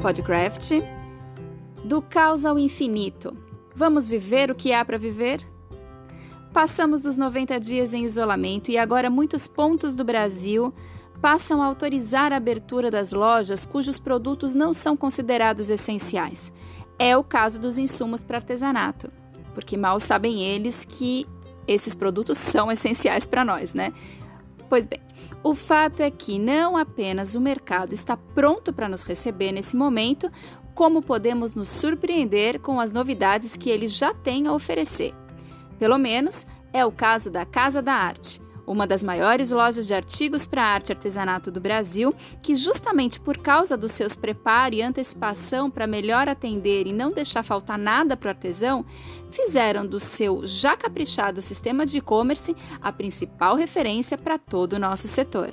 Podcraft. Do caos ao infinito. Vamos viver o que há para viver? Passamos dos 90 dias em isolamento e agora muitos pontos do Brasil passam a autorizar a abertura das lojas cujos produtos não são considerados essenciais. É o caso dos insumos para artesanato, porque mal sabem eles que esses produtos são essenciais para nós, né? Pois bem, o fato é que não apenas o mercado está pronto para nos receber nesse momento, como podemos nos surpreender com as novidades que ele já tem a oferecer. Pelo menos é o caso da Casa da Arte, uma das maiores lojas de artigos para arte e artesanato do Brasil, que justamente por causa dos seus preparo e antecipação para melhor atender e não deixar faltar nada para o artesão, fizeram do seu já caprichado sistema de e-commerce a principal referência para todo o nosso setor.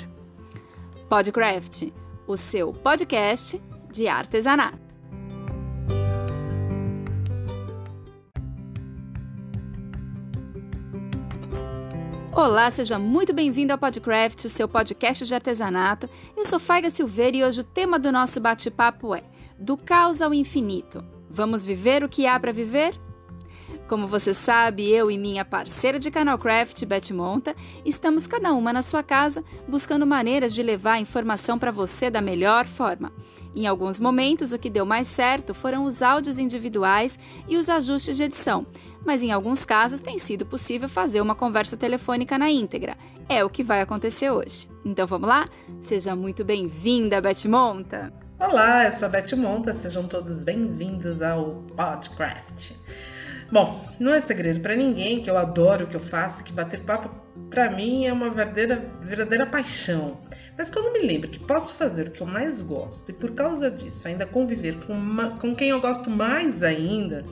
Podcraft, o seu podcast de artesanato. Olá, seja muito bem-vindo ao Podcraft, o seu podcast de artesanato. Eu sou Faiga Silveira e hoje o tema do nosso bate-papo é Do caos ao infinito. Vamos viver o que há para viver? Como você sabe, eu e minha parceira de canal Craft, Beth Monta, estamos cada uma na sua casa buscando maneiras de levar a informação para você da melhor forma. Em alguns momentos, o que deu mais certo foram os áudios individuais e os ajustes de edição, mas em alguns casos tem sido possível fazer uma conversa telefônica na íntegra. É o que vai acontecer hoje. Então vamos lá? Seja muito bem-vinda, Beth Monta! Olá, eu sou a Beth Monta, sejam todos bem-vindos ao Podcraft. Bom, não é segredo para ninguém que eu adoro o que eu faço, que bater papo para mim é uma verdadeira, verdadeira paixão. Mas quando me lembro que posso fazer o que eu mais gosto e por causa disso ainda conviver com, uma, com quem eu gosto mais ainda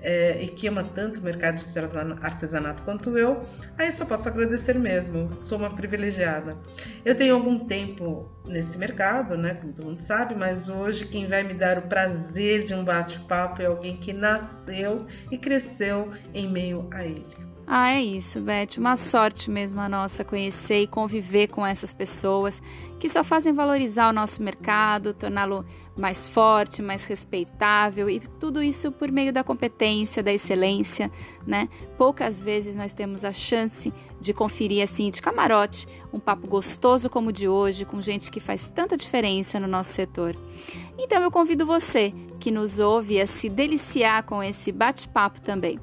é, e que ama tanto o mercado de artesanato quanto eu, aí só posso agradecer mesmo. Sou uma privilegiada. Eu tenho algum tempo nesse mercado, né, como todo mundo sabe, mas hoje quem vai me dar o prazer de um bate-papo é alguém que nasceu e cresceu em meio a ele. Ah, é isso, Beth. Uma sorte mesmo a nossa conhecer e conviver com essas pessoas que só fazem valorizar o nosso mercado, torná-lo mais forte, mais respeitável e tudo isso por meio da competência, da excelência, né? Poucas vezes nós temos a chance de conferir assim de camarote um papo gostoso como o de hoje, com gente que faz tanta diferença no nosso setor. Então eu convido você que nos ouve a se deliciar com esse bate-papo também.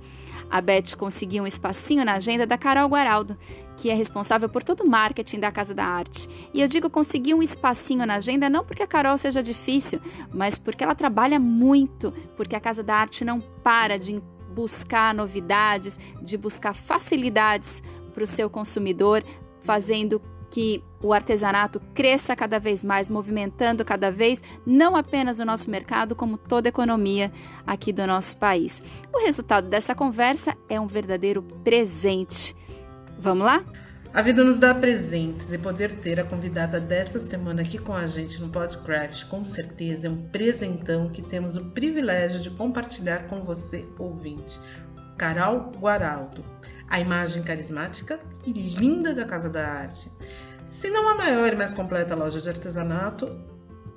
A Beth conseguiu um espacinho na agenda da Carol Guaraldo, que é responsável por todo o marketing da Casa da Arte. E eu digo conseguir um espacinho na agenda não porque a Carol seja difícil, mas porque ela trabalha muito, porque a Casa da Arte não para de buscar novidades, de buscar facilidades para o seu consumidor, fazendo que o artesanato cresça cada vez mais, movimentando cada vez não apenas o nosso mercado, como toda a economia aqui do nosso país. O resultado dessa conversa é um verdadeiro presente. Vamos lá? A vida nos dá presentes e poder ter a convidada dessa semana aqui com a gente no Podcraft, com certeza é um presentão que temos o privilégio de compartilhar com você, ouvinte. Carol Guaraldo a imagem carismática e linda da Casa da Arte. Se não a maior e mais completa loja de artesanato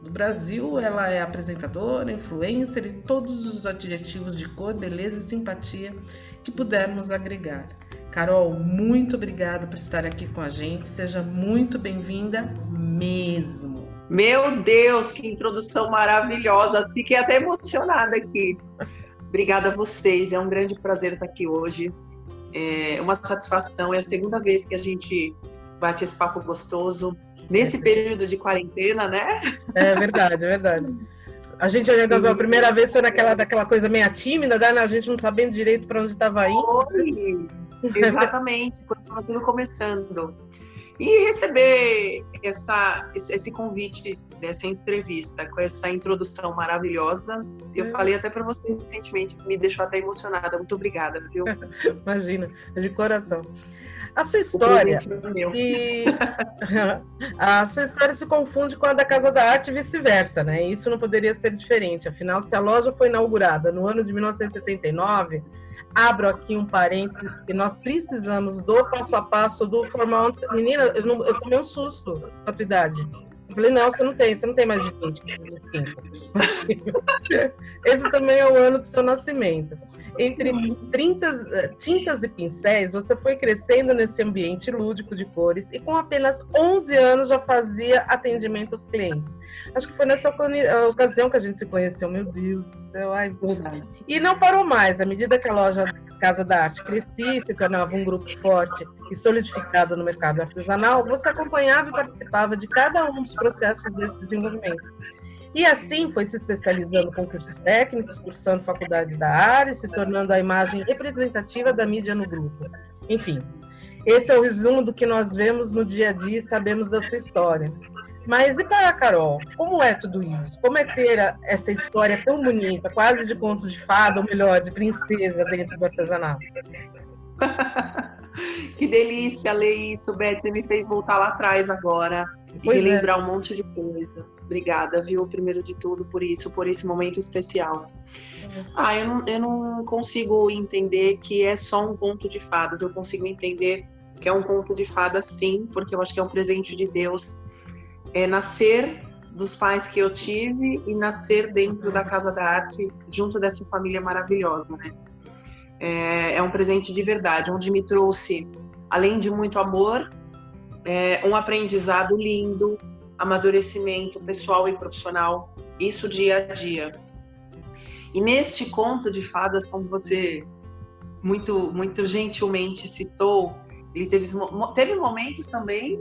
do Brasil, ela é apresentadora, influencer e todos os adjetivos de cor, beleza e simpatia que pudermos agregar. Carol, muito obrigada por estar aqui com a gente. Seja muito bem-vinda mesmo. Meu Deus, que introdução maravilhosa. Fiquei até emocionada aqui. Obrigada a vocês. É um grande prazer estar aqui hoje é uma satisfação. É a segunda vez que a gente bate esse papo gostoso nesse é. período de quarentena, né? É verdade, é verdade. A gente ainda a primeira vez foi naquela daquela coisa meio tímida, né? A gente não sabendo direito para onde estava indo. exatamente, quando estava tudo começando. E receber essa, esse convite dessa entrevista, com essa introdução maravilhosa, eu é. falei até para você recentemente, me deixou até emocionada. Muito obrigada, viu? Imagina, de coração. A sua história e a sua história se confunde com a da Casa da Arte e vice-versa, né? Isso não poderia ser diferente. Afinal, se a loja foi inaugurada no ano de 1979, abro aqui um parênteses, porque nós precisamos do passo a passo do formal. Menina, eu, não, eu tomei um susto com a tua idade. Eu falei, não, você não tem, você não tem mais de 20, 25. Esse também é o ano do seu nascimento. Entre 30, tintas e pincéis, você foi crescendo nesse ambiente lúdico de cores e com apenas 11 anos já fazia atendimento aos clientes. Acho que foi nessa ocasião que a gente se conheceu, meu Deus do céu. Ai, e não parou mais. À medida que a loja Casa da Arte crescia, se tornava um grupo forte e solidificado no mercado artesanal, você acompanhava e participava de cada um dos processos desse desenvolvimento. E assim foi se especializando com cursos técnicos, cursando faculdade da área, se tornando a imagem representativa da mídia no grupo. Enfim, esse é o resumo do que nós vemos no dia a dia e sabemos da sua história. Mas e para a Carol, como é tudo isso? Como é ter essa história tão bonita, quase de conto de fada, ou melhor, de princesa dentro do artesanato? que delícia ler isso, Beth. Você me fez voltar lá atrás agora pois e lembrar é. um monte de coisa. Obrigada, viu, primeiro de tudo, por isso, por esse momento especial. Uhum. Ah, eu não, eu não consigo entender que é só um conto de fadas. Eu consigo entender que é um conto de fadas, sim, porque eu acho que é um presente de Deus é nascer dos pais que eu tive e nascer dentro da Casa da Arte, junto dessa família maravilhosa, né? É, é um presente de verdade, onde me trouxe, além de muito amor, é, um aprendizado lindo, amadurecimento pessoal e profissional, isso dia a dia. E neste conto de fadas, como você muito muito gentilmente citou, ele teve, teve momentos também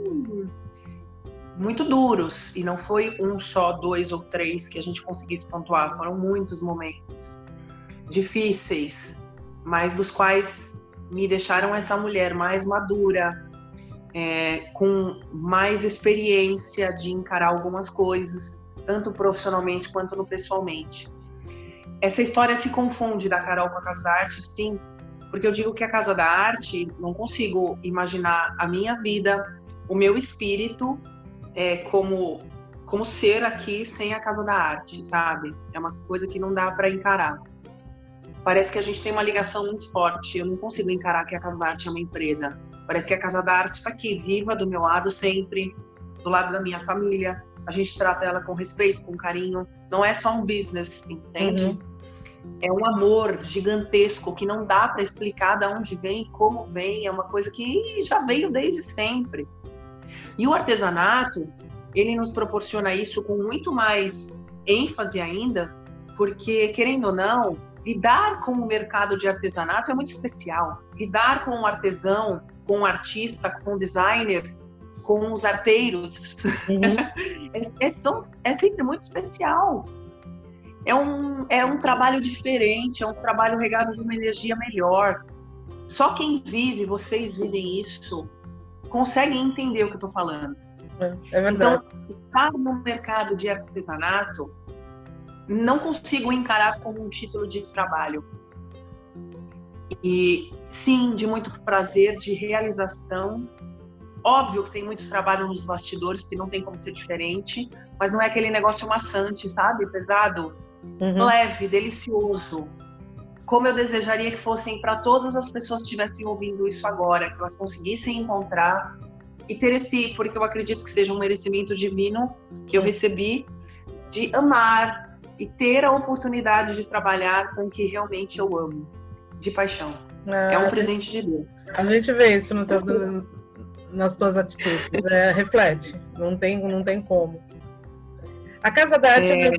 muito duros e não foi um só, dois ou três que a gente conseguisse pontuar, foram muitos momentos difíceis, mas dos quais me deixaram essa mulher mais madura, é, com mais experiência de encarar algumas coisas, tanto profissionalmente quanto no pessoalmente. Essa história se confunde da Carol com a Casa da Arte, sim, porque eu digo que a Casa da Arte, não consigo imaginar a minha vida, o meu espírito é, como como ser aqui sem a Casa da Arte, sabe? É uma coisa que não dá para encarar. Parece que a gente tem uma ligação muito forte. Eu não consigo encarar que a Casa da Arte é uma empresa. Parece que a Casa da Arte está aqui, viva do meu lado sempre, do lado da minha família. A gente trata ela com respeito, com carinho. Não é só um business, entende? Uhum. É um amor gigantesco que não dá para explicar de onde vem, como vem. É uma coisa que já veio desde sempre. E o artesanato, ele nos proporciona isso com muito mais ênfase ainda, porque, querendo ou não, lidar com o mercado de artesanato é muito especial. Lidar com um artesão, com artista, com designer, com os arteiros, uhum. é, é, são, é sempre muito especial. É um, é um trabalho diferente, é um trabalho regado de uma energia melhor. Só quem vive, vocês vivem isso, conseguem entender o que eu estou falando. É, é. Então, estar no mercado de artesanato, não consigo encarar como um título de trabalho. E sim, de muito prazer, de realização. Óbvio que tem muito trabalho nos bastidores, porque não tem como ser diferente, mas não é aquele negócio maçante, sabe? Pesado, uhum. leve, delicioso como eu desejaria que fossem para todas as pessoas que estivessem ouvindo isso agora, que elas conseguissem encontrar e ter esse, porque eu acredito que seja um merecimento divino que eu recebi de amar e ter a oportunidade de trabalhar com o que realmente eu amo, de paixão. É, é um presente de Deus. A gente vê isso no teu, nas tuas atitudes, é, reflete, não tem, não tem como. A Casa da Arte é... é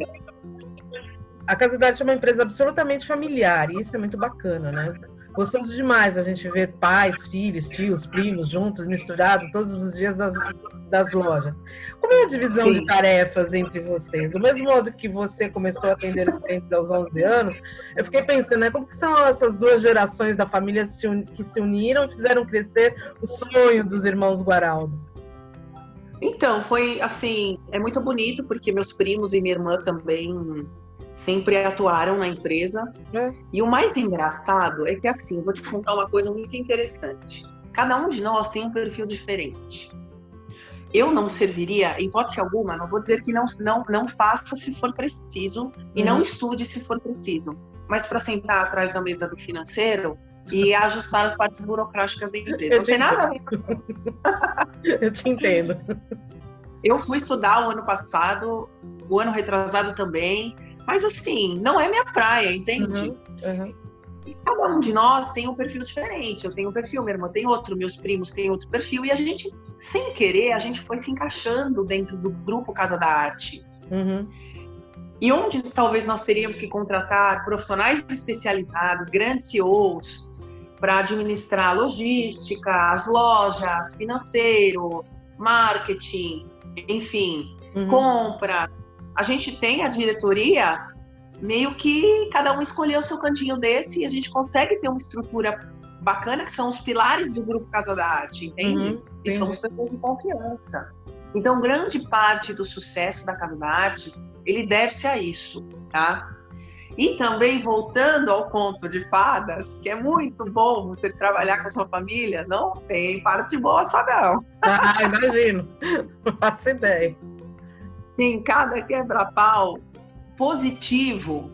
a Casa da Arte é uma empresa absolutamente familiar, e isso é muito bacana, né? Gostoso demais a gente ver pais, filhos, tios, primos juntos, misturados todos os dias das, das lojas. Como é a divisão Sim. de tarefas entre vocês? Do mesmo modo que você começou a atender os clientes aos 11 anos, eu fiquei pensando, né? Como que são essas duas gerações da família que se uniram e fizeram crescer o sonho dos irmãos Guaraldo? Então, foi assim, é muito bonito, porque meus primos e minha irmã também sempre atuaram na empresa. É. E o mais engraçado é que, assim, vou te contar uma coisa muito interessante. Cada um de nós tem um perfil diferente. Eu não serviria, em hipótese alguma, não vou dizer que não, não, não faça se for preciso e não uhum. estude se for preciso, mas para sentar atrás da mesa do financeiro e ajustar as partes burocráticas da empresa. Eu não tem nada a ver. Eu te entendo. Eu fui estudar o ano passado, o ano retrasado também, mas assim, não é minha praia, entende? Uhum, uhum. Cada um de nós tem um perfil diferente. Eu tenho um perfil, minha irmã tem outro, meus primos têm outro perfil, e a gente, sem querer, a gente foi se encaixando dentro do grupo Casa da Arte. Uhum. E onde talvez nós teríamos que contratar profissionais especializados, grandes CEOs, para administrar logística, as lojas, financeiro, marketing, enfim, uhum. compra. A gente tem a diretoria meio que cada um escolheu o seu cantinho desse e a gente consegue ter uma estrutura bacana, que são os pilares do grupo Casa da Arte, entende? Uhum, e somos pessoas de confiança. Então, grande parte do sucesso da Casa da Arte, ele deve-se a isso, tá? E também voltando ao conto de fadas, que é muito bom você trabalhar com a sua família, não tem parte boa só não. Ah, imagino. Não faço ideia. Tem cada quebra-pau positivo,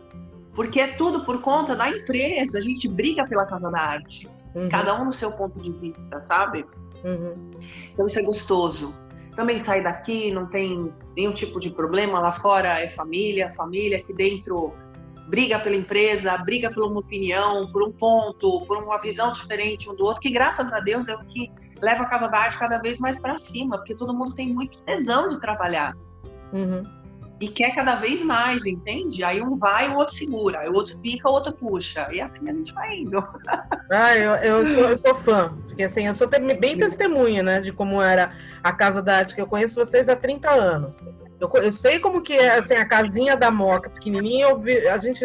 porque é tudo por conta da empresa. A gente briga pela Casa da Arte. Uhum. Cada um no seu ponto de vista, sabe? Uhum. Então isso é gostoso. Também sai daqui, não tem nenhum tipo de problema. Lá fora é família, família. Aqui dentro briga pela empresa, briga por uma opinião, por um ponto, por uma visão diferente um do outro, que graças a Deus é o que leva a Casa da Arte cada vez mais para cima, porque todo mundo tem muito tesão de trabalhar. Uhum. E quer cada vez mais, entende? Aí um vai, o outro segura, aí o outro fica, o outro puxa. E assim a gente vai indo. Ah, eu, eu, sou, eu sou fã, porque assim, eu sou bem testemunha, né, de como era a Casa da Arte, que eu conheço vocês há 30 anos. Eu, eu, sei como que é assim, a casinha da Moca, pequenininha, eu vi, a gente...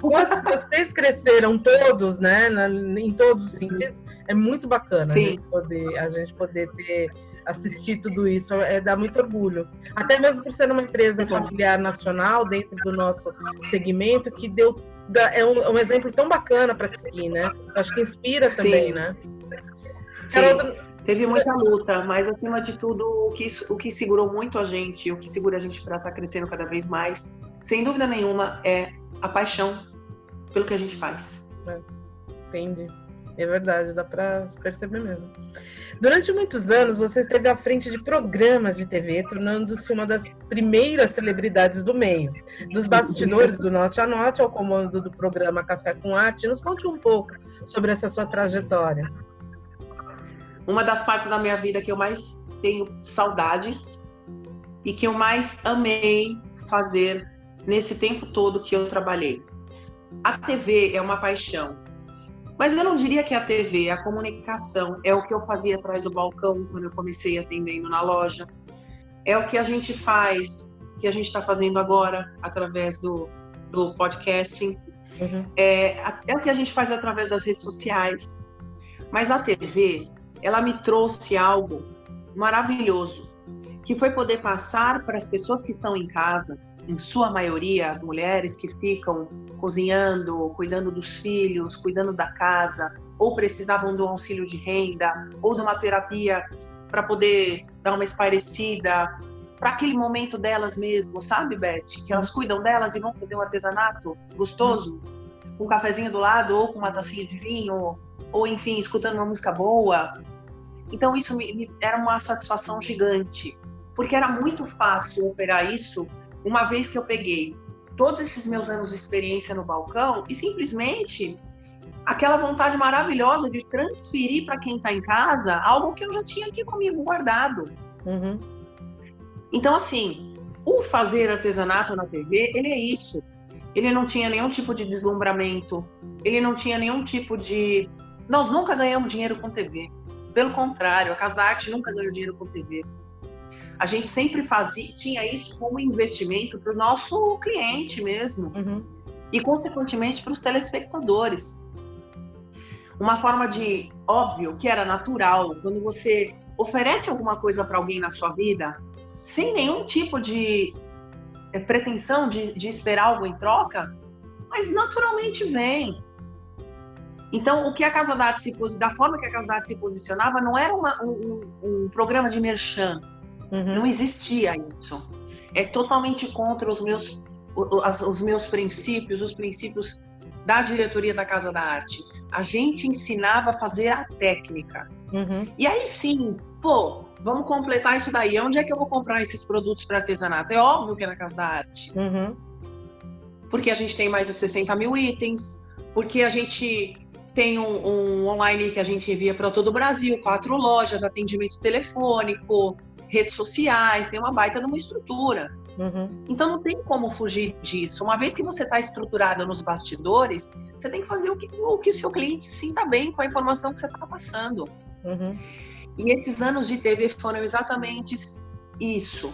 Quando vocês cresceram todos, né, na, em todos os sentidos, é muito bacana a gente, poder, a gente poder ter assistir tudo isso, é, dá muito orgulho. Até mesmo por ser uma empresa familiar nacional dentro do nosso segmento, que deu é um, um exemplo tão bacana para seguir, né? Acho que inspira também, Sim. né? Carol, Teve muita luta, mas acima de tudo, o que, o que segurou muito a gente, o que segura a gente para estar tá crescendo cada vez mais, sem dúvida nenhuma, é a paixão pelo que a gente faz. É, entendi. É verdade, dá para perceber mesmo. Durante muitos anos, você esteve à frente de programas de TV, tornando-se uma das primeiras celebridades do meio. Dos bastidores do Norte a Norte ao comando do programa Café com Arte, nos conte um pouco sobre essa sua trajetória uma das partes da minha vida que eu mais tenho saudades e que eu mais amei fazer nesse tempo todo que eu trabalhei. A TV é uma paixão. Mas eu não diria que a TV, a comunicação, é o que eu fazia atrás do balcão quando eu comecei atendendo na loja. É o que a gente faz, que a gente está fazendo agora através do, do podcasting. Uhum. É, é o que a gente faz através das redes sociais. Mas a TV, ela me trouxe algo maravilhoso, que foi poder passar para as pessoas que estão em casa, em sua maioria, as mulheres que ficam cozinhando, cuidando dos filhos, cuidando da casa, ou precisavam do auxílio de renda, ou de uma terapia para poder dar uma esparecida, para aquele momento delas mesmo, sabe, Beth? Que elas cuidam delas e vão fazer um artesanato gostoso, com um cafezinho do lado, ou com uma tacinha de vinho, ou enfim, escutando uma música boa, então isso me, me era uma satisfação gigante, porque era muito fácil operar isso uma vez que eu peguei todos esses meus anos de experiência no balcão e simplesmente aquela vontade maravilhosa de transferir para quem está em casa algo que eu já tinha aqui comigo guardado. Uhum. Então, assim, o fazer artesanato na TV, ele é isso. Ele não tinha nenhum tipo de deslumbramento, ele não tinha nenhum tipo de. Nós nunca ganhamos dinheiro com TV. Pelo contrário, a Casa da Arte nunca ganhou dinheiro com TV. A gente sempre fazia, tinha isso como investimento para o nosso cliente mesmo. Uhum. E, consequentemente, para os telespectadores. Uma forma de, óbvio, que era natural, quando você oferece alguma coisa para alguém na sua vida, sem nenhum tipo de é, pretensão de, de esperar algo em troca, mas naturalmente vem. Então, o que a Casa da Arte se da forma que a Casa da Arte se posicionava, não era uma, um, um, programa de merchan. Uhum. Não existia isso. É totalmente contra os meus, os, meus princípios, os princípios da diretoria da Casa da Arte. A gente ensinava a fazer a técnica. Uhum. E aí sim, pô, vamos completar isso daí. Onde é que eu vou comprar esses produtos para artesanato? É óbvio que é na Casa da Arte. Uhum. Porque a gente tem mais de 60 mil itens, porque a gente tem um, um online que a gente envia para todo o Brasil, quatro lojas, atendimento telefônico, redes sociais, tem uma baita de uma estrutura. Uhum. Então não tem como fugir disso. Uma vez que você está estruturado nos bastidores, você tem que fazer o que o que o seu cliente se sinta bem com a informação que você está passando. Uhum. E esses anos de TV foram exatamente isso.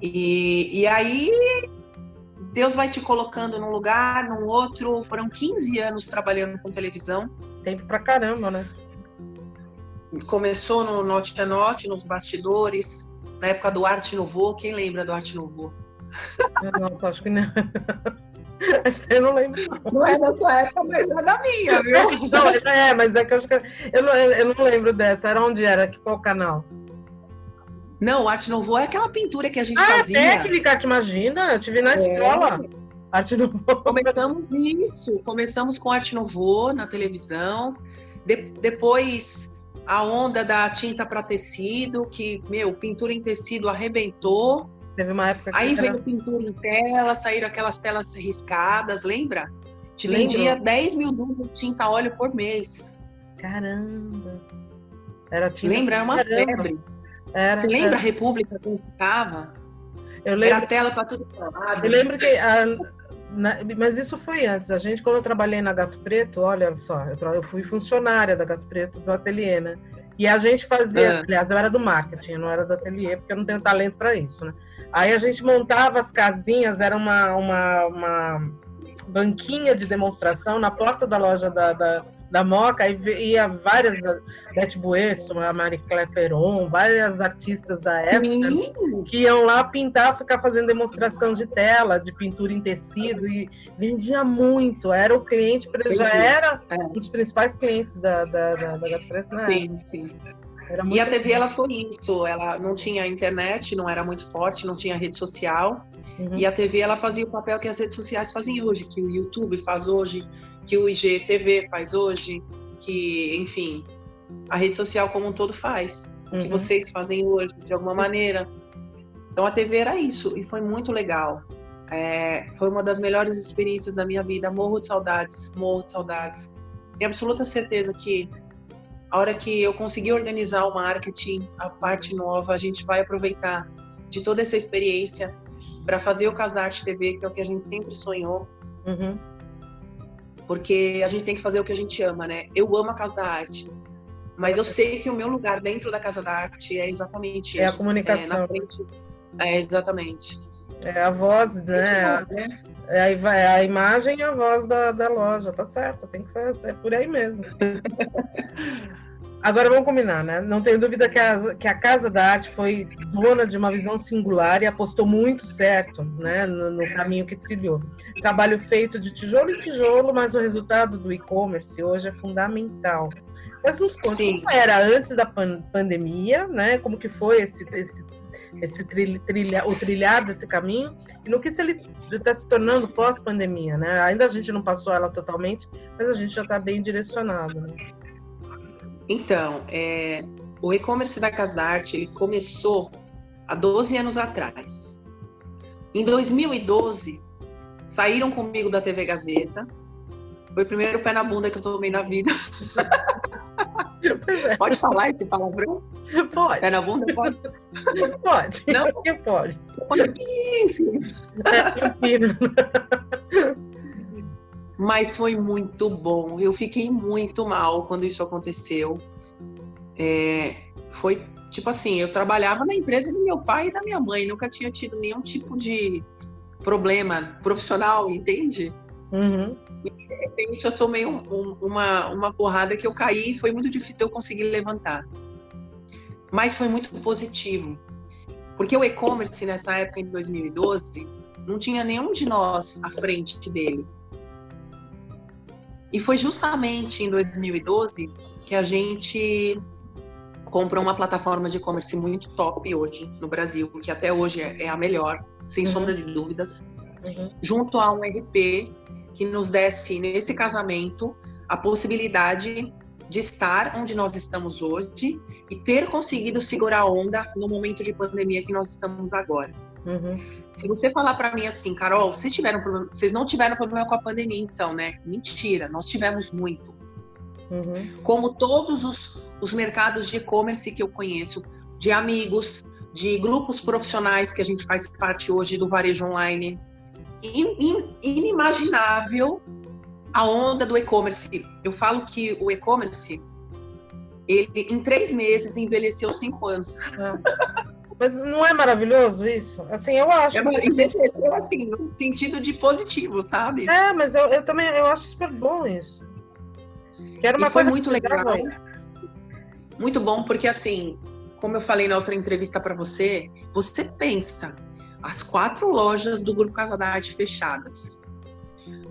E, e aí Deus vai te colocando num lugar, num outro. Foram 15 anos trabalhando com televisão. Tempo pra caramba, né? Começou no Note a Note, nos bastidores, na época do Arte Nouveau. Quem lembra do Arte Nouveau? Nossa, acho que não. Eu não lembro. Não é da sua época, mas é da minha, viu? Não, é, mas é que eu acho que. Eu não, eu não lembro dessa. Era onde era? Qual canal? Não, o Arte Nouveau é aquela pintura que a gente ah, fazia. técnica, te imagina? Eu te vi na é. escola. Arte Nouveau. Começamos isso. Começamos com Arte Nouveau na televisão. De, depois a onda da tinta para tecido, que, meu, pintura em tecido arrebentou. Teve uma época que Aí era... veio pintura em tela, saíram aquelas telas riscadas, lembra? Te vendia 10 mil dúzias de tinta óleo por mês. Caramba! Era tinta Lembra? Era uma Caramba. febre. Era, Você lembra era. a República como ficava? Eu Era lembro, tela para tudo é lado. eu lembro que. a- na- mas isso foi antes. A gente, quando eu trabalhei na Gato Preto, olha só, eu, eu fui funcionária da Gato Preto do ateliê, né? E a gente fazia, Ah. aliás, eu era do marketing, eu não era do ateliê, porque eu não tenho talento para isso, né? Aí a gente montava as casinhas, era uma, uma, uma banquinha de demonstração na porta da loja da, da, da Moca, aí ve- ia várias, Beth Buesso, a Marie Claire Peron, várias artistas da época, Sim. que iam lá pintar, ficar fazendo demonstração de tela, de pintura em tecido e vendia muito. Era o cliente, já Vendia. era É. um dos principais clientes da da, da, da Gato Preto na época. Sim, sim. E a TV ela foi isso, ela não tinha internet, não era muito forte, não tinha rede social. Uhum. E a TV ela fazia o papel que as redes sociais fazem hoje, que o YouTube faz hoje, que o IGTV faz hoje, que, enfim, a rede social como um todo faz, que Uhum. vocês fazem hoje, de alguma maneira. Então a TV era isso, e foi muito legal. É, foi uma das melhores experiências da minha vida. Morro de saudades, morro de saudades. Tenho absoluta certeza que a hora que eu conseguir organizar o marketing, a parte nova, a gente vai aproveitar de toda essa experiência para fazer o Casarte TV, que é o que a gente sempre sonhou, Uhum. porque a gente tem que fazer o que a gente ama, né? Eu amo a Casa da Arte, mas eu sei que o meu lugar dentro da Casa da Arte é exatamente É a esse, comunicação. É, na frente. É, exatamente. É a voz, né? Muito bom, né? É a, é a imagem e a voz da, da loja, tá certo? Tem que ser, ser por aí mesmo. Agora vamos combinar, né? Não tenho dúvida que a, que a Casa da Arte foi dona de uma visão singular e apostou muito certo né, no, no caminho que trilhou. Trabalho feito de tijolo em tijolo, mas o resultado do e-commerce hoje é fundamental. Mas nos conta Sim. como era antes da pan- pandemia, né? Como que foi esse, esse, esse trilha, trilha, o trilhar desse caminho e no que se ele está se tornando pós-pandemia, né? Ainda a gente não passou ela totalmente, mas a gente já está bem direcionado. Né? Então, é, o e-commerce da Casa da Arte ele começou há 12 anos atrás. Em 2012, saíram comigo da TV Gazeta. Foi o primeiro pé na bunda que eu tomei na vida. É, Pode falar esse palavrão? pode, Pé na bunda? Pode. pode, Não? pode. Pode. É, prefiro. Mas foi muito bom. Eu fiquei muito mal quando isso aconteceu. É, foi tipo assim, eu trabalhava na empresa do meu pai e da minha mãe, nunca tinha tido nenhum tipo de problema profissional, entende? Uhum. De repente eu tomei um- um- uma, uma porrada que eu caí e foi muito difícil eu conseguir levantar. Mas foi muito positivo. Porque o e-commerce nessa época, em 2012, não tinha nenhum de nós à frente dele. E foi justamente em 2012 que a gente comprou uma plataforma de e-commerce muito top hoje no Brasil, que até hoje é é a melhor, sem Uhum. sombra de dúvidas, Uhum. junto a um RP que nos desse nesse casamento a possibilidade de estar onde nós estamos hoje e ter conseguido segurar a onda no momento de pandemia que nós estamos agora. Uhum. Se você falar para mim assim, Carol, vocês tiveram problema, vocês não tiveram problema com a pandemia, então, né? Mentira, nós tivemos muito. Uhum. Como todos os, os mercados de e-commerce que eu conheço, de amigos, de grupos profissionais que a gente faz parte hoje do varejo online, in, in, inimaginável a onda do e-commerce. Eu falo que o e-commerce, ele em três meses envelheceu cinco anos. É. Mas não é maravilhoso isso? Assim, eu acho. É, envelheceu assim, no sentido de positivo, sabe? É, mas eu, eu também eu acho super bom isso. Quero uma e coisa muito legal. Muito bom, porque assim, como eu falei na outra entrevista para você, você pensa as quatro lojas do Grupo Casa da Arte fechadas.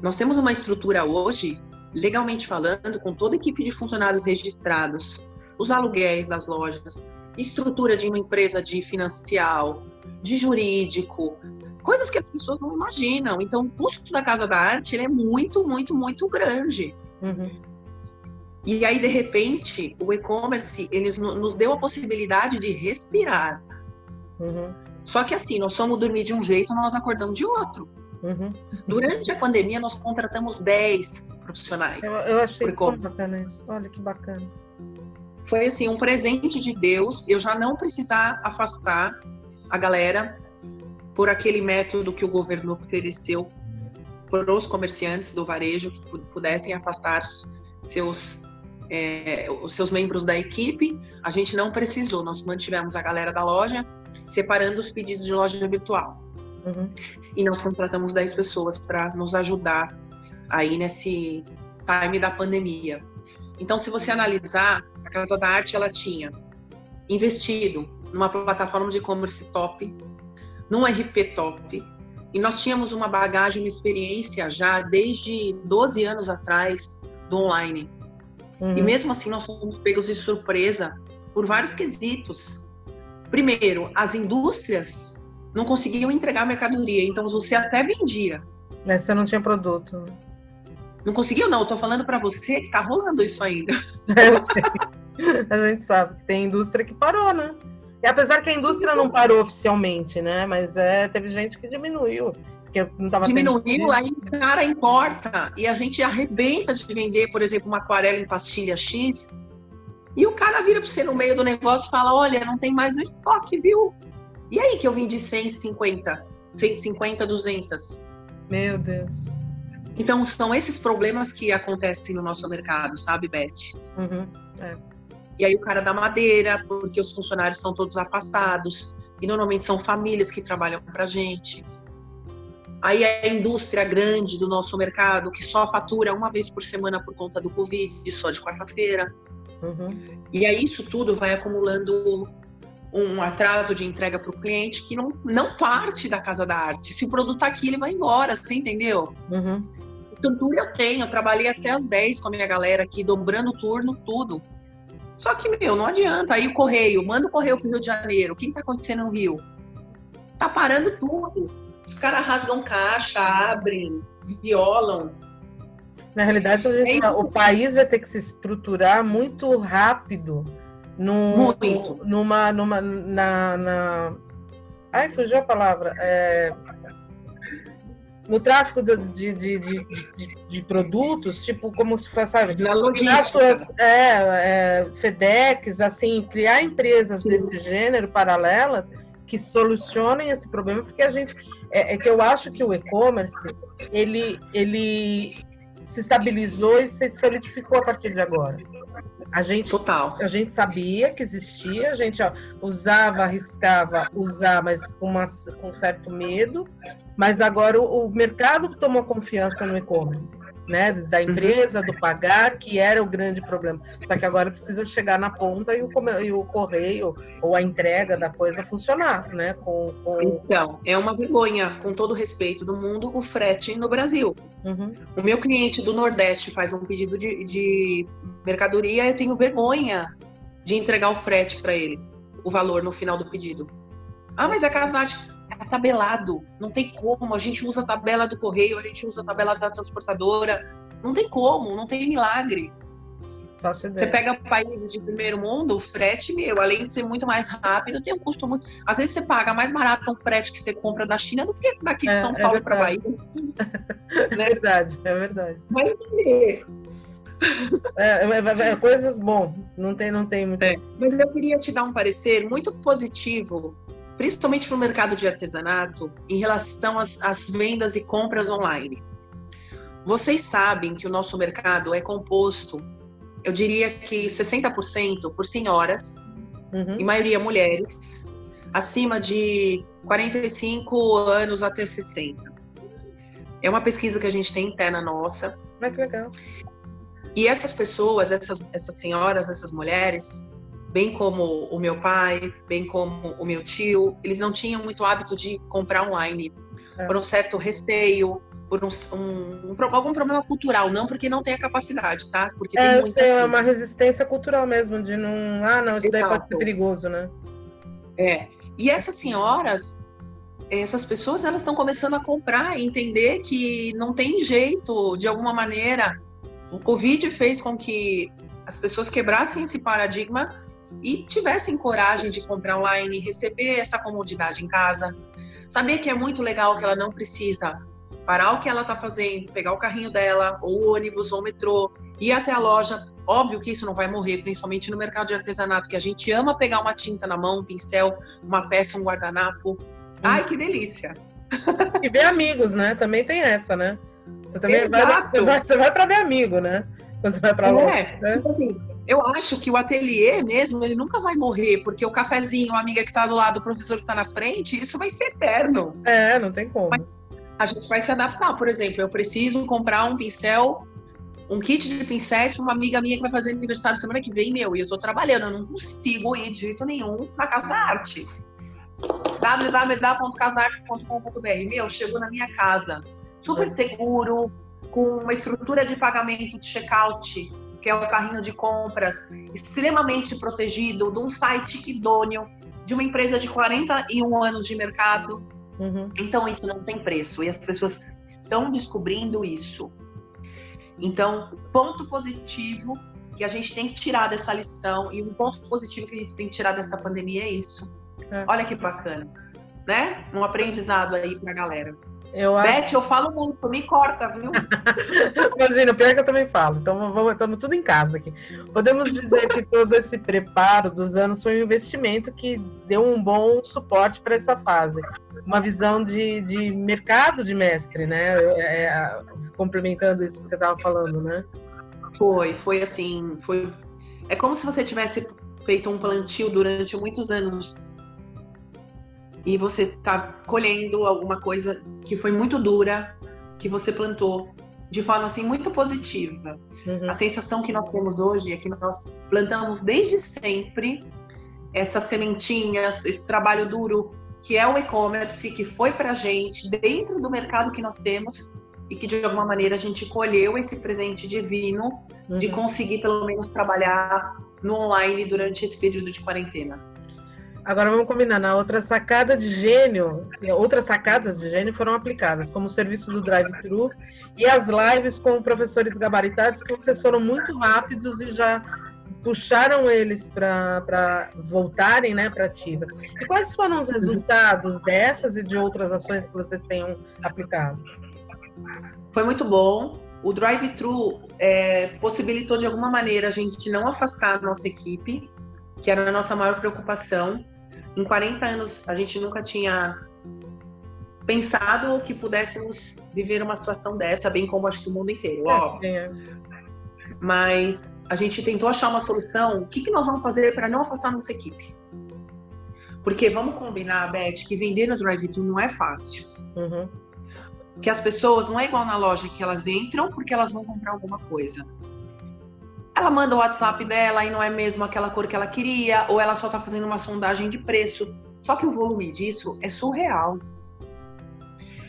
Nós temos uma estrutura hoje, legalmente falando, com toda a equipe de funcionários registrados, os aluguéis das lojas, estrutura de uma empresa de financial, de jurídico, coisas que as pessoas não imaginam. Então, o custo da Casa da Arte é muito, muito, muito grande. Uhum. E aí, de repente, o e-commerce eles nos deu a possibilidade de respirar. Uhum. Só que assim, nós somos dormir de um jeito, nós acordamos de outro. Uhum. Durante a pandemia, nós contratamos 10 profissionais. Eu, eu achei bacana isso. Olha que bacana. Foi assim, um presente de Deus, eu já não precisar afastar a galera por aquele método que o governo ofereceu para os comerciantes do varejo que pudessem afastar seus é, os seus membros da equipe, a gente não precisou. Nós mantivemos a galera da loja separando os pedidos de loja virtual. Uhum. E nós contratamos 10 pessoas para nos ajudar aí nesse time da pandemia. Então, se você analisar, a Casa da Arte ela tinha investido numa plataforma de e-commerce top, num RP top, e nós tínhamos uma bagagem, uma experiência já desde 12 anos atrás do online. Uhum. E mesmo assim, nós fomos pegos de surpresa por vários quesitos. Primeiro, as indústrias não conseguiam entregar mercadoria, então você até vendia. Mas você não tinha produto. Não conseguiu, não. Eu tô falando para você que tá rolando isso ainda. Eu sei. A gente sabe que tem indústria que parou, né? E apesar que a indústria não parou oficialmente, né? Mas é, teve gente que diminuiu. Porque não tava Diminuiu, tendo... aí o cara importa. E a gente arrebenta de vender, por exemplo, uma aquarela em pastilha X e o cara vira para você no meio do negócio e fala: Olha, não tem mais no estoque, viu? E aí que eu de 150, 150, 200. Meu Deus. Então, são esses problemas que acontecem no nosso mercado, sabe, Beth? Uhum, é. E aí o cara dá madeira, porque os funcionários estão todos afastados. E normalmente são famílias que trabalham pra gente. Aí a indústria grande do nosso mercado, que só fatura uma vez por semana por conta do Covid, só de quarta-feira. Uhum. E aí isso tudo vai acumulando um atraso de entrega para o cliente que não, não parte da casa da arte. Se o produto está aqui, ele vai embora, você entendeu? Uhum. Estrutura eu tenho, eu trabalhei até as 10 com a minha galera aqui, dobrando turno, tudo. Só que, meu, não adianta. Aí o correio, manda o correio para o Rio de Janeiro. O que está acontecendo no Rio? Tá parando tudo. Os caras rasgam caixa, abrem, violam. Na realidade, é o país vai ter que se estruturar muito rápido num, muito. numa, numa na, na... Ai, fugiu a palavra. É... No tráfico de, de, de, de, produtos, tipo, como se fosse, sabe? Na logística. Suas, é, é, FedEx, assim, criar empresas Sim. desse gênero paralelas que solucionem esse problema, porque a gente é, é que eu acho que o e-commerce ele, ele se estabilizou e se solidificou a partir de agora. A gente, Total. A gente sabia que existia, a gente ó, usava, arriscava usar, mas com, uma, com certo medo. Mas agora o, o mercado tomou confiança no e-commerce né, da uhum. empresa, do pagar, que era o grande problema. Só que agora precisa chegar na ponta e o, e o correio ou a entrega da coisa funcionar, né? Com, com... Então, é uma vergonha, com todo o respeito do mundo, o frete no Brasil. Uhum. O meu cliente do Nordeste faz um pedido de, de mercadoria, eu tenho vergonha de entregar o frete para ele, o valor no final do pedido. Ah, mas a Casnat é tabelado. Não tem como. A gente usa a tabela do correio, a gente usa a tabela da transportadora. Não tem como, não tem milagre. Você pega países de primeiro mundo, o frete, meu, além de ser muito mais rápido, tem um custo muito. Às vezes você paga mais barato um frete que você compra da China do que daqui de É, São é Paulo para verdade. Bahia. É verdade, é verdade. Vai entender. É, é- é- é coisas bom, não tem, não tem muito. É, Mas eu queria te dar um parecer muito positivo, principalmente para o mercado de artesanato, em relação às, às vendas e compras online. Vocês sabem que o nosso mercado é composto, eu diria que 60% por senhoras, Uhum. em maioria mulheres, acima de 45 anos até 60. É uma pesquisa que a gente tem interna nossa. Mas que legal. E essas pessoas, essas, essas senhoras, essas mulheres, bem como o meu pai, bem como o meu tio, eles não tinham muito hábito de comprar online, É. por um certo receio, por um, um- um algum problema cultural, não porque não tem a capacidade, tá? Porque tem É, eu muita sei, é sim. uma resistência cultural mesmo, de não. Ah, não, isso daí pode ser perigoso, né? É. E essas senhoras, essas pessoas, elas estão começando a comprar e entender que não tem jeito, de alguma maneira. O Covid fez com que as pessoas quebrassem esse paradigma e tivessem coragem de comprar online, receber essa comodidade em casa. Saber que é muito legal que ela não precisa parar o que ela está fazendo, pegar o carrinho dela, ou o ônibus, ou o metrô, ir até a loja. Óbvio que isso não vai morrer, principalmente no mercado de artesanato, que a gente ama pegar uma tinta na mão, um pincel, uma peça, um guardanapo. Ai, que delícia! E ver amigos, né? Também tem essa, né? Você também vai, Exato. você vai, você vai pra ver amigo, né? Quando você vai pra lá. É, né? tipo assim, eu acho que o ateliê mesmo, ele nunca vai morrer, porque o cafezinho, a amiga que tá do lado, o professor que tá na frente, isso vai ser eterno. É, não tem como. A gente vai se adaptar. Por exemplo, eu preciso comprar um pincel, um kit de pincéis para uma amiga minha que vai fazer aniversário semana que vem, meu, e eu tô trabalhando, eu não consigo ir de jeito nenhum na Casa Arte. www.casarte.com.br Meu, chegou na minha casa, super seguro, com uma estrutura de pagamento de checkout, que é o carrinho de compras, extremamente protegido, de um site idôneo, de uma empresa de 41 anos de mercado. Uhum. Então isso não tem preço e as pessoas estão descobrindo isso. Então, ponto positivo que a gente tem que tirar dessa lição e um ponto positivo que a gente tem que tirar dessa pandemia é isso. É. Olha que bacana, né? Um aprendizado aí pra galera. Eu acho. Beth, eu falo muito, me corta, viu? Imagina, o pior que eu também falo. Então vamos, estamos tudo em casa aqui. Podemos dizer que todo esse preparo dos anos foi um investimento que deu um bom suporte para essa fase. Uma visão de, de mercado de mestre, né? É, é, complementando isso que você estava falando, né? Foi, foi assim, foi. É como se você tivesse feito um plantio durante muitos anos e você tá colhendo alguma coisa que foi muito dura, que você plantou de forma assim muito positiva. Uhum. A sensação que nós temos hoje é que nós plantamos desde sempre essas sementinhas, esse trabalho duro que é o e-commerce, que foi pra gente dentro do mercado que nós temos e que de alguma maneira a gente colheu esse presente divino de Uhum. conseguir pelo menos trabalhar no online durante esse período de quarentena. Agora vamos combinar, na outra sacada de gênio, outras sacadas de gênio foram aplicadas, como o serviço do drive-thru e as lives com professores gabaritados, que vocês foram muito rápidos e já puxaram eles para voltarem né, para ativa. E quais foram os resultados dessas e de outras ações que vocês tenham aplicado? Foi muito bom. O drive-thru é, possibilitou de alguma maneira a gente não afastar a nossa equipe, que era a nossa maior preocupação. Em 40 anos a gente nunca tinha pensado que pudéssemos viver uma situação dessa, bem como acho que o mundo inteiro, ó. É, Mas a gente tentou achar uma solução. O que, que nós vamos fazer para não afastar nossa equipe? Porque vamos combinar, Beth, que vender no drive-thru não é fácil. uhum, que as pessoas não é igual na loja que elas entram porque elas vão comprar alguma coisa. Ela manda o WhatsApp dela e não é mesmo aquela cor que ela queria, ou ela só tá fazendo uma sondagem de preço. Só que o volume disso é surreal.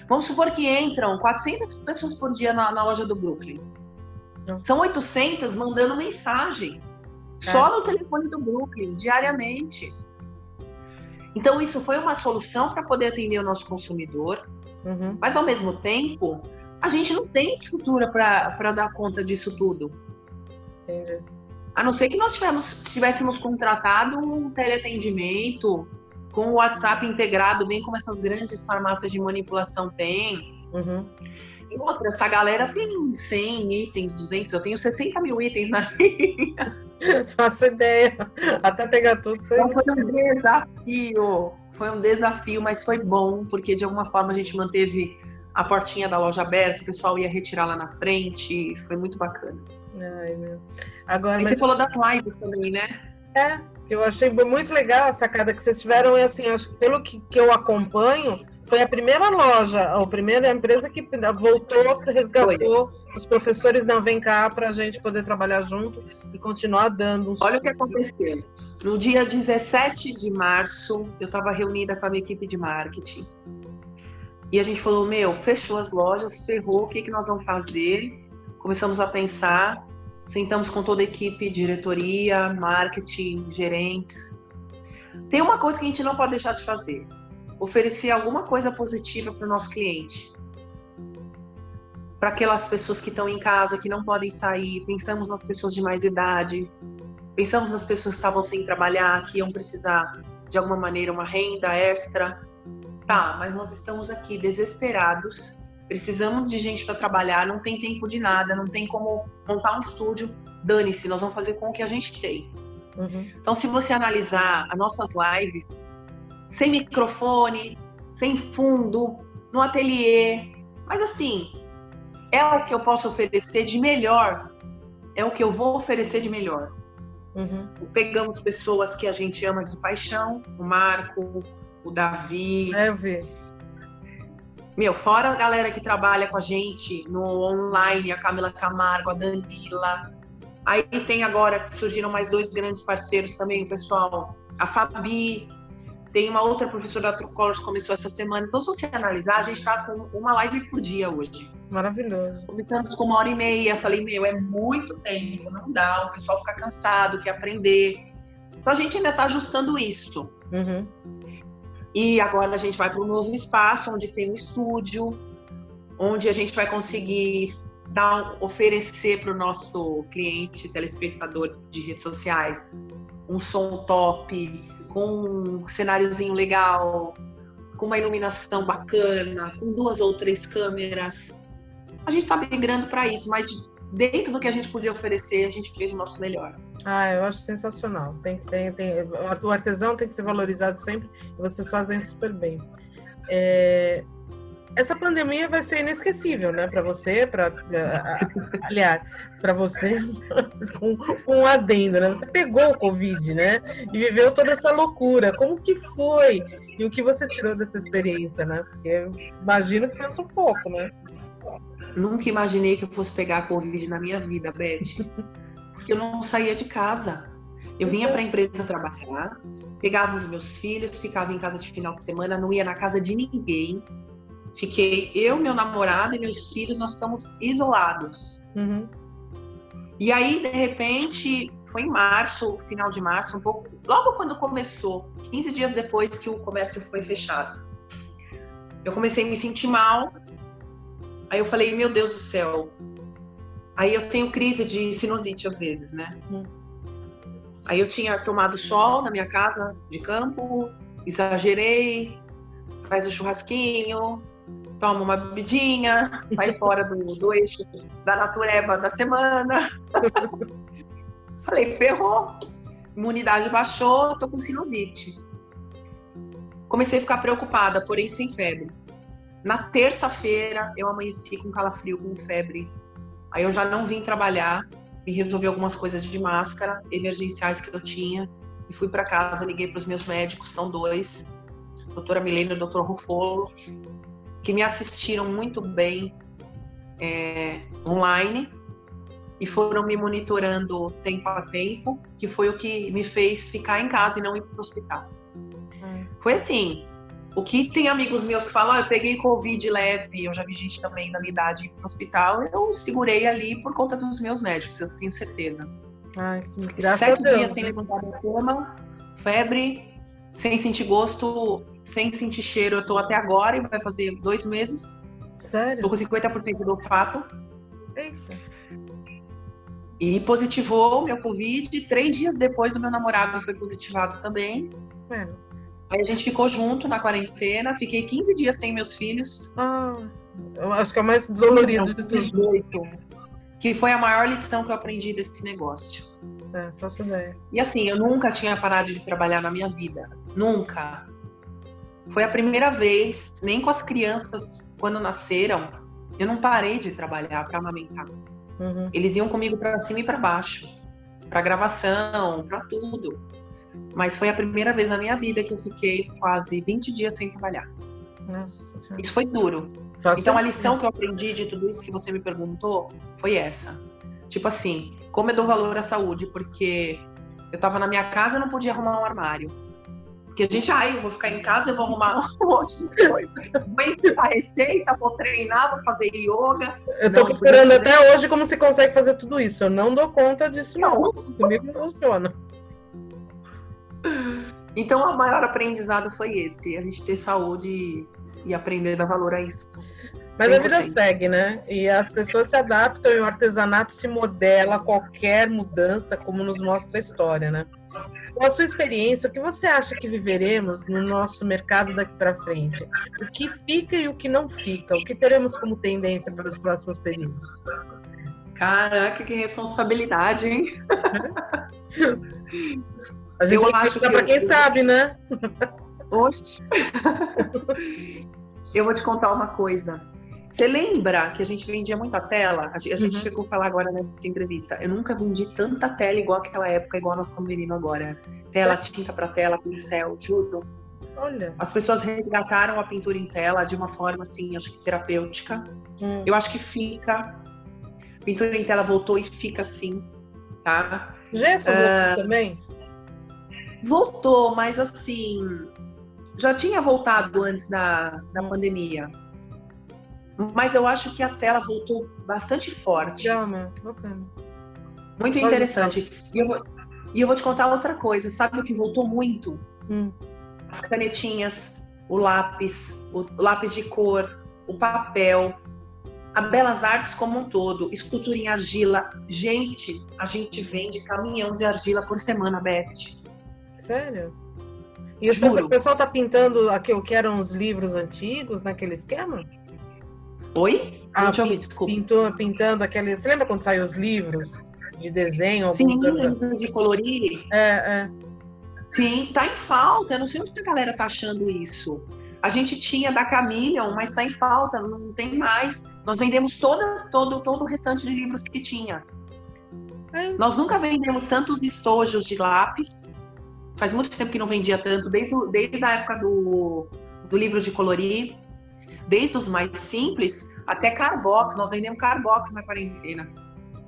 Vamos supor que entram 400 pessoas por dia na, na loja do Brooklyn. São 800 mandando mensagem. Só no telefone do Brooklyn, diariamente. Então, isso foi uma solução para poder atender o nosso consumidor, uhum. mas ao mesmo tempo, a gente não tem estrutura para dar conta disso tudo. Entendi. A não ser que nós tivemos, tivéssemos contratado um teleatendimento com o WhatsApp integrado, bem como essas grandes farmácias de manipulação têm. Uhum. E outra, essa galera tem 100 itens, 200, eu tenho 60 mil itens na linha. Faço ideia. Até pegar tudo. Então foi um desafio. Foi um desafio, mas foi bom, porque de alguma forma a gente manteve a portinha da loja aberta, o pessoal ia retirar lá na frente, foi muito bacana. Ai, meu. Agora, mas... você falou das lives também, né? É, eu achei muito legal a sacada que vocês tiveram, e assim, pelo que, que eu acompanho, foi a primeira loja, a primeira empresa que voltou, resgatou foi. os professores não vem cá para a gente poder trabalhar junto e continuar dando. Olha o que aconteceu. No dia 17 de março, eu estava reunida com a minha equipe de marketing. E a gente falou: Meu, fechou as lojas, ferrou, o que, que nós vamos fazer? Começamos a pensar, sentamos com toda a equipe, diretoria, marketing, gerentes. Tem uma coisa que a gente não pode deixar de fazer: oferecer alguma coisa positiva para o nosso cliente para aquelas pessoas que estão em casa, que não podem sair, pensamos nas pessoas de mais idade, pensamos nas pessoas que estavam sem trabalhar, que iam precisar de alguma maneira uma renda extra. Tá, mas nós estamos aqui desesperados, precisamos de gente para trabalhar, não tem tempo de nada, não tem como montar um estúdio. Dane-se, nós vamos fazer com o que a gente tem. Uhum. Então, se você analisar as nossas lives, sem microfone, sem fundo, no ateliê, mas assim, é o que eu posso oferecer de melhor, é o que eu vou oferecer de melhor. Uhum. Pegamos pessoas que a gente ama de paixão, o Marco, o Davi. É, eu vi. Meu, fora a galera que trabalha com a gente no online, a Camila Camargo, a Danila. Aí tem agora que surgiram mais dois grandes parceiros também, o pessoal. A Fabi, tem uma outra professora da Trucolors que começou essa semana. Então, se você analisar, a gente está com uma live por dia hoje. Maravilhoso. Começamos com uma hora e meia. Falei, meu, é muito tempo, não dá. O pessoal fica cansado, quer aprender. Então, a gente ainda está ajustando isso. Uhum. E agora a gente vai para um novo espaço, onde tem um estúdio, onde a gente vai conseguir dar, oferecer para o nosso cliente, telespectador de redes sociais, um som top, com um cenáriozinho legal, com uma iluminação bacana, com duas ou três câmeras. A gente está migrando para isso, mas dentro do que a gente podia oferecer, a gente fez o nosso melhor. Ah, eu acho sensacional. Tem, tem, tem, o artesão tem que ser valorizado sempre e vocês fazem super bem. É, essa pandemia vai ser inesquecível, né, para você, para aliás, para você com um adendo, né? Você pegou o Covid, né? E viveu toda essa loucura. Como que foi? E o que você tirou dessa experiência, né? Porque imagino que foi um sufoco, né? Nunca imaginei que eu fosse pegar a Covid na minha vida, Beth. Porque eu não saía de casa. Eu vinha para a empresa trabalhar, pegava os meus filhos, ficava em casa de final de semana, não ia na casa de ninguém Fiquei eu, meu namorado e meus filhos, nós estamos isolados. Uhum. E aí, de repente, foi em março, final de março, um pouco, logo quando começou, 15 dias depois que o comércio foi fechado. Eu comecei a me sentir mal. Aí eu falei, meu Deus do céu. Aí eu tenho crise de sinusite às vezes, né? Uhum. Aí eu tinha tomado sol na minha casa de campo, exagerei, faz o churrasquinho, toma uma bebidinha, sai fora do, do eixo da natureba da semana. Falei, ferrou. Imunidade baixou, tô com sinusite. Comecei a ficar preocupada, porém sem febre. Na terça-feira eu amanheci com calafrio, com febre. Aí eu já não vim trabalhar e resolvi algumas coisas de máscara emergenciais que eu tinha e fui para casa, liguei para os meus médicos, são dois, doutora Milena e o doutor Rufolo, que me assistiram muito bem é, online e foram me monitorando tempo a tempo, que foi o que me fez ficar em casa e não ir para o hospital. Hum. Foi assim. O que tem amigos meus que falam, ah, eu peguei Covid leve, eu já vi gente também da minha idade ir para o hospital, eu segurei ali por conta dos meus médicos, eu tenho certeza. Ai, Sete dias sem levantar da cama, febre, sem sentir gosto, sem sentir cheiro, eu tô até agora e vai fazer dois meses. Sério? Tô com 50% do olfato. Eita. E positivou meu Covid. Três dias depois, o meu namorado foi positivado também. É. Aí a gente ficou junto na quarentena. Fiquei 15 dias sem meus filhos. Ah, eu acho que é o mais dolorido de tudo. Que foi a maior lição que eu aprendi desse negócio. É, faço ideia. E assim, eu nunca tinha parado de trabalhar na minha vida. Nunca. Foi a primeira vez, nem com as crianças, quando nasceram, eu não parei de trabalhar para amamentar. Uhum. Eles iam comigo para cima e para baixo, para gravação, para tudo. Mas foi a primeira vez na minha vida que eu fiquei quase 20 dias sem trabalhar. Nossa Isso foi duro. então a lição que eu aprendi de tudo isso que você me perguntou foi essa. Tipo assim, como eu dou valor à saúde, porque eu tava na minha casa e não podia arrumar um armário. Porque a gente, ai, ah, eu vou ficar em casa, eu vou arrumar um monte de coisa. Vou ensinar receita, vou treinar, vou fazer yoga. Eu tô não, procurando até hoje como você consegue fazer tudo isso. Eu não dou conta disso, não. não. Comigo não funciona. Então, o maior aprendizado foi esse: a gente ter saúde e aprender a dar valor a isso. Mas 100%. a vida segue, né? E as pessoas se adaptam e o artesanato se modela a qualquer mudança, como nos mostra a história, né? Com a sua experiência, o que você acha que viveremos no nosso mercado daqui para frente? O que fica e o que não fica? O que teremos como tendência para os próximos períodos? Caraca, que responsabilidade, hein? A gente eu acho que para quem eu... sabe, né? Oxe. eu vou te contar uma coisa. Você lembra que a gente vendia muita tela? A gente uhum. chegou a falar agora nessa entrevista. Eu nunca vendi tanta tela igual aquela época, igual nós estamos vendendo agora. Tela, tinta para tela, pincel, juro. Olha. As pessoas resgataram a pintura em tela de uma forma, assim, acho que terapêutica. Hum. Eu acho que fica. Pintura em tela voltou e fica assim, tá? Gesso uh, também? Voltou, mas assim. Já tinha voltado antes da, da pandemia. Mas eu acho que a tela voltou bastante forte. Legal, que bacana. Muito interessante. E eu, vou, e eu vou te contar outra coisa. Sabe o que voltou muito? Hum. As canetinhas, o lápis, o lápis de cor, o papel, a Belas Artes como um todo, escultura em argila. Gente, a gente vende caminhão de argila por semana, Beth. Sério? E o pessoal tá pintando aqui, o que eram os livros antigos naquele esquema? Oi? Ah, Não te ouvi, desculpa. Pintou, pintando aqueles. Você lembra quando saiu os livros de desenho? Sim, livros de colorir. É, é. Sim, tá em falta. Eu não sei onde a galera tá achando isso. A gente tinha da Camillion, mas tá em falta, não tem mais. Nós vendemos todas, todo, todo o restante de livros que tinha. É. Nós nunca vendemos tantos estojos de lápis. Faz muito tempo que não vendia tanto, desde, desde a época do, do livro de colorir desde os mais simples até Carbox. Nós vendemos Carbox na quarentena.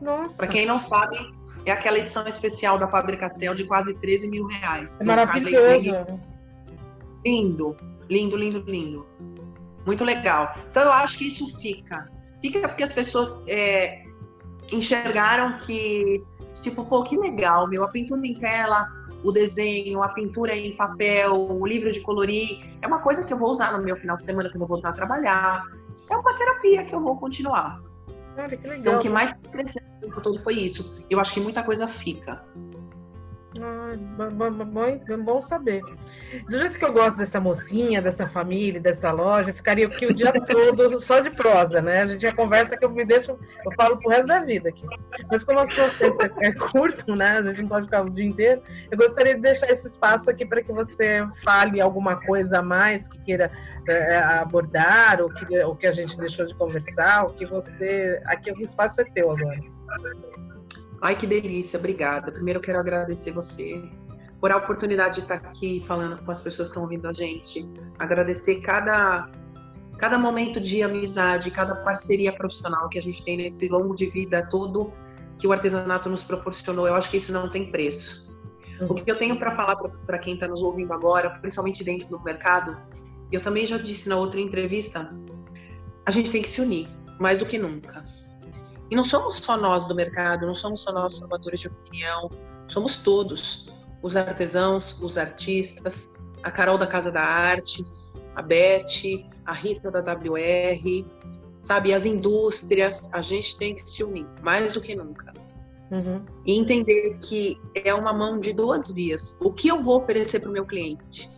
Nossa. Para quem não sabe, é aquela edição especial da Faber Castell de quase 13 mil reais. É maravilhoso. Lindo, lindo, lindo, lindo. Muito legal. Então eu acho que isso fica. Fica porque as pessoas é, enxergaram que, tipo, pô, que legal, meu, a pintura em tela o desenho, a pintura em papel, o livro de colorir, é uma coisa que eu vou usar no meu final de semana que eu vou voltar a trabalhar. É uma terapia que eu vou continuar. Olha, que legal. Então, o que mais cresceu o tempo todo foi isso. Eu acho que muita coisa fica. Bom, bom saber. Do jeito que eu gosto dessa mocinha, dessa família, dessa loja, ficaria aqui o dia todo só de prosa, né? A gente já conversa que eu me deixo, eu falo pro resto da vida aqui. Mas como o nosso tempo é curto, né? A gente não pode ficar o dia inteiro, eu gostaria de deixar esse espaço aqui para que você fale alguma coisa a mais que queira é, abordar, ou que, o que a gente deixou de conversar, o que você. Aqui o espaço é teu agora. Ai, que delícia, obrigada. Primeiro eu quero agradecer você por a oportunidade de estar aqui falando com as pessoas que estão ouvindo a gente. Agradecer cada, cada momento de amizade, cada parceria profissional que a gente tem nesse longo de vida todo que o artesanato nos proporcionou. Eu acho que isso não tem preço. O que eu tenho para falar para quem está nos ouvindo agora, principalmente dentro do mercado, eu também já disse na outra entrevista, a gente tem que se unir, mais do que nunca. E não somos só nós do mercado, não somos só nós formadores de opinião, somos todos. Os artesãos, os artistas, a Carol da Casa da Arte, a Beth, a Rita da WR, sabe, as indústrias, a gente tem que se unir, mais do que nunca. Uhum. E entender que é uma mão de duas vias. O que eu vou oferecer para o meu cliente?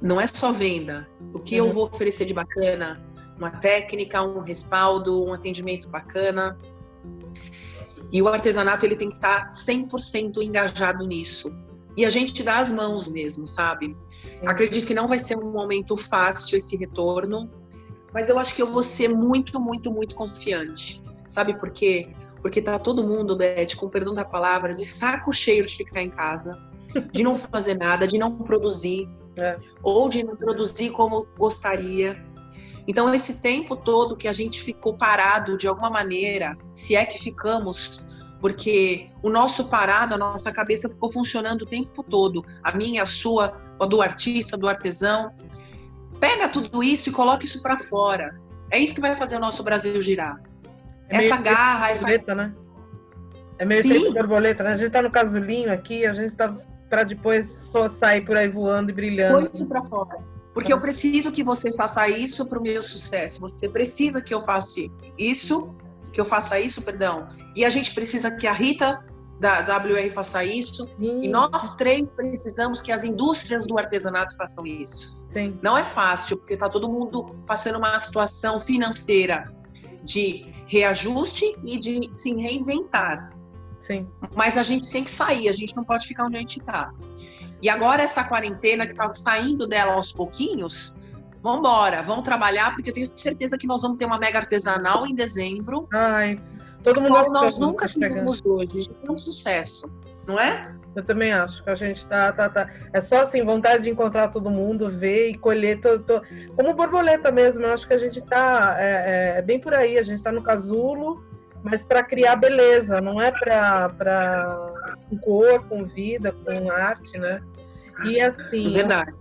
Não é só venda. O que uhum. eu vou oferecer de bacana? Uma técnica, um respaldo, um atendimento bacana. E o artesanato ele tem que estar 100% engajado nisso. E a gente dá as mãos mesmo, sabe? Acredito que não vai ser um momento fácil esse retorno, mas eu acho que eu vou ser muito, muito, muito confiante. Sabe por quê? Porque tá todo mundo, Beth, com perdão da palavra, de saco cheio de ficar em casa, de não fazer nada, de não produzir, é. ou de não produzir como gostaria. Então, esse tempo todo que a gente ficou parado de alguma maneira, se é que ficamos, porque o nosso parado, a nossa cabeça ficou funcionando o tempo todo, a minha, a sua, a do artista, do artesão. Pega tudo isso e coloca isso para fora. É isso que vai fazer o nosso Brasil girar. É essa garra, essa borboleta, né? É meio tempo borboleta, né? A gente tá no casulinho aqui, a gente tá para depois só sair por aí voando e brilhando. Põe isso para fora. Porque eu preciso que você faça isso para o meu sucesso. Você precisa que eu faça isso, que eu faça isso, perdão. E a gente precisa que a Rita da WR faça isso. E nós três precisamos que as indústrias do artesanato façam isso. Sim. Não é fácil, porque está todo mundo passando uma situação financeira de reajuste e de se reinventar. Sim. Mas a gente tem que sair, a gente não pode ficar onde a gente está. E agora essa quarentena que está saindo dela aos pouquinhos, vamos embora, vamos trabalhar, porque eu tenho certeza que nós vamos ter uma mega artesanal em dezembro. Ai, todo mundo. Nós nunca tivemos hoje, é um sucesso, não é? Eu também acho que a gente tá, tá, tá. É só assim, vontade de encontrar todo mundo, ver e colher todo. todo... Como borboleta mesmo, eu acho que a gente tá é, é, é bem por aí, a gente tá no casulo, mas para criar beleza, não é para com cor, com vida, com arte, né? E assim. Verdade.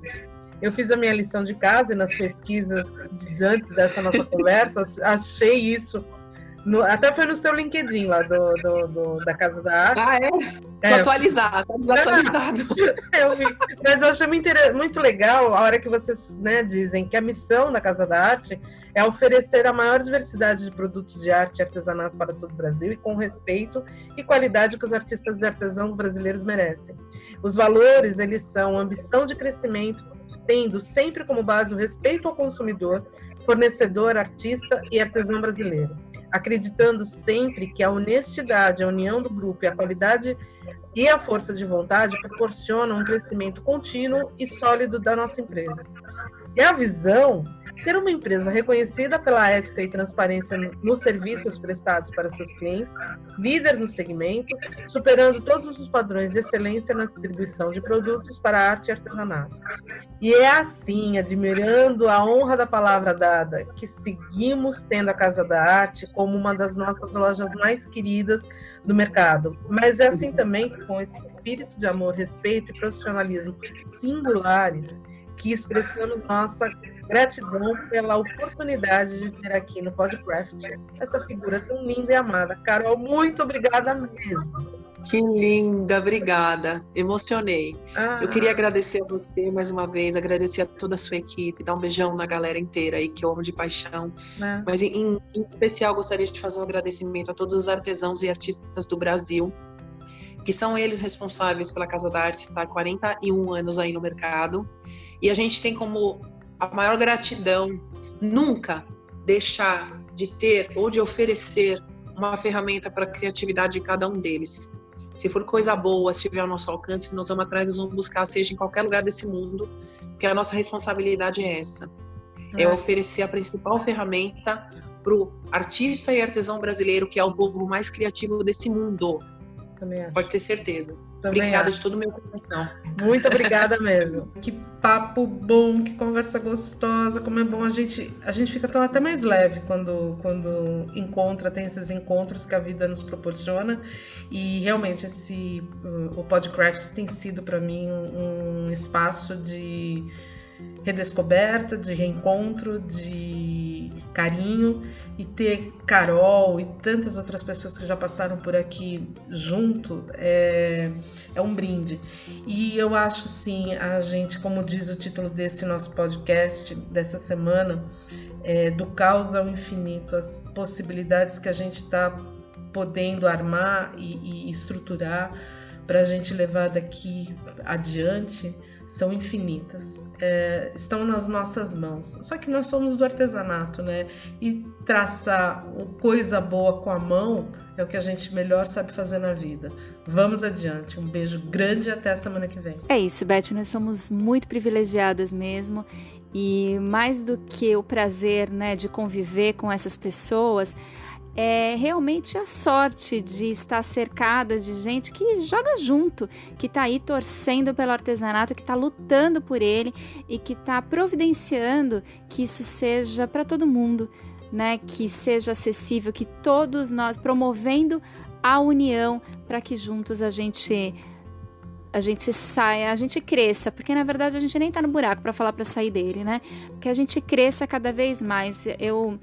Eu fiz a minha lição de casa e nas pesquisas antes dessa nossa conversa, achei isso no, até foi no seu LinkedIn lá do, do, do da Casa da Arte. Ah, é? é. atualizado, atualizado. eu vi. Mas eu achei muito, muito legal a hora que vocês né, dizem que a missão da Casa da Arte é oferecer a maior diversidade de produtos de arte e artesanato para todo o Brasil e com respeito e qualidade que os artistas e artesãos brasileiros merecem. Os valores, eles são ambição de crescimento, tendo sempre como base o respeito ao consumidor, fornecedor, artista e artesão brasileiro acreditando sempre que a honestidade, a união do grupo e a qualidade e a força de vontade proporcionam um crescimento contínuo e sólido da nossa empresa. E a visão Ser uma empresa reconhecida pela ética e transparência nos serviços prestados para seus clientes, líder no segmento, superando todos os padrões de excelência na distribuição de produtos para arte e artesanato. E é assim, admirando a honra da palavra dada, que seguimos tendo a Casa da Arte como uma das nossas lojas mais queridas do mercado. Mas é assim também que, com esse espírito de amor, respeito e profissionalismo singulares, que expressamos nossa Gratidão pela oportunidade de ter aqui no Podcraft essa figura tão linda e amada. Carol, muito obrigada mesmo. Que linda, obrigada. Emocionei. Ah. Eu queria agradecer a você mais uma vez, agradecer a toda a sua equipe, dar um beijão na galera inteira aí que eu amo de paixão. É. Mas em, em especial gostaria de fazer um agradecimento a todos os artesãos e artistas do Brasil, que são eles responsáveis pela Casa da Arte estar 41 anos aí no mercado. E a gente tem como a maior gratidão, nunca deixar de ter ou de oferecer uma ferramenta para a criatividade de cada um deles. Se for coisa boa, se tiver ao nosso alcance, nós vamos atrás, nós vamos buscar, seja em qualquer lugar desse mundo, porque a nossa responsabilidade é essa. É, é oferecer a principal ferramenta para o artista e artesão brasileiro, que é o povo mais criativo desse mundo. Pode ter certeza. Também obrigada acho. de todo o meu coração. Muito obrigada mesmo. que papo bom, que conversa gostosa, como é bom a gente a gente fica tão até mais leve quando quando encontra, tem esses encontros que a vida nos proporciona e realmente esse o Podcraft tem sido para mim um, um espaço de redescoberta, de reencontro, de carinho e ter Carol e tantas outras pessoas que já passaram por aqui junto é, é um brinde. E eu acho sim, a gente, como diz o título desse nosso podcast dessa semana, é, do caos ao infinito, as possibilidades que a gente está podendo armar e, e estruturar para a gente levar daqui adiante são infinitas, é, estão nas nossas mãos. Só que nós somos do artesanato, né? E traçar coisa boa com a mão é o que a gente melhor sabe fazer na vida. Vamos adiante. Um beijo grande e até a semana que vem. É isso, Beth. Nós somos muito privilegiadas mesmo. E mais do que o prazer né, de conviver com essas pessoas, é realmente a sorte de estar cercada de gente que joga junto, que está aí torcendo pelo artesanato, que está lutando por ele e que está providenciando que isso seja para todo mundo, né? Que seja acessível, que todos nós promovendo a união para que juntos a gente a gente saia, a gente cresça, porque na verdade a gente nem está no buraco para falar para sair dele, né? Que a gente cresça cada vez mais. Eu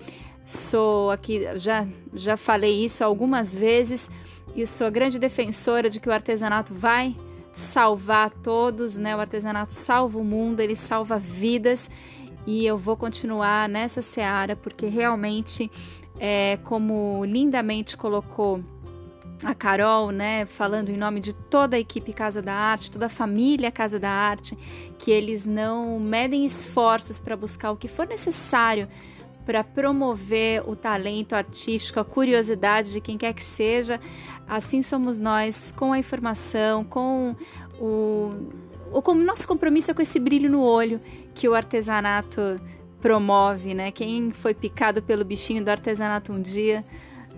Sou aqui, já, já falei isso algumas vezes e sou grande defensora de que o artesanato vai salvar todos, né? O artesanato salva o mundo, ele salva vidas e eu vou continuar nessa seara porque realmente, é, como lindamente colocou a Carol, né, falando em nome de toda a equipe Casa da Arte, toda a família Casa da Arte, que eles não medem esforços para buscar o que for necessário para promover o talento artístico, a curiosidade de quem quer que seja. Assim somos nós, com a informação, com o, o nosso compromisso é com esse brilho no olho que o artesanato promove, né? Quem foi picado pelo bichinho do artesanato um dia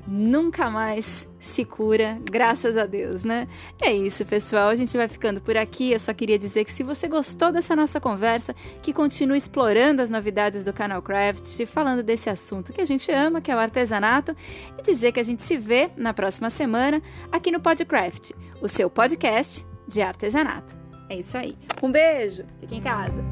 nunca mais se cura, graças a Deus, né? É isso, pessoal. A gente vai ficando por aqui. Eu só queria dizer que se você gostou dessa nossa conversa, que continue explorando as novidades do canal Craft, falando desse assunto que a gente ama, que é o artesanato, e dizer que a gente se vê na próxima semana aqui no Podcraft, o seu podcast de artesanato. É isso aí. Um beijo, fique em casa.